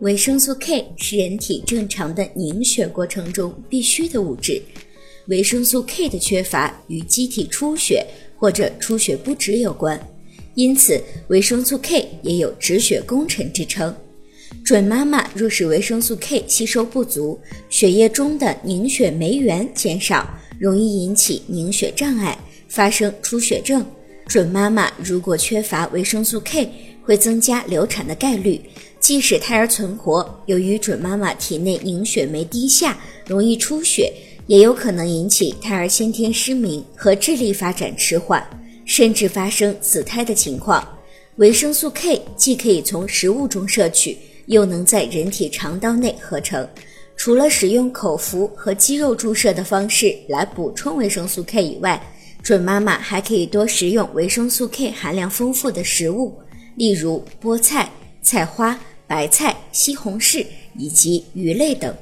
维生素 K 是人体正常的凝血过程中必需的物质，维生素 K 的缺乏与机体出血或者出血不止有关，因此维生素 K 也有止血功臣之称。准妈妈若是维生素 K 吸收不足，血液中的凝血酶原减少，容易引起凝血障碍，发生出血症。准妈妈如果缺乏维生素 K，会增加流产的概率。即使胎儿存活，由于准妈妈体内凝血酶低下，容易出血，也有可能引起胎儿先天失明和智力发展迟缓，甚至发生死胎的情况。维生素 K 既可以从食物中摄取，又能在人体肠道内合成。除了使用口服和肌肉注射的方式来补充维生素 K 以外，准妈妈还可以多食用维生素 K 含量丰富的食物，例如菠菜、菜花。白菜、西红柿以及鱼类等。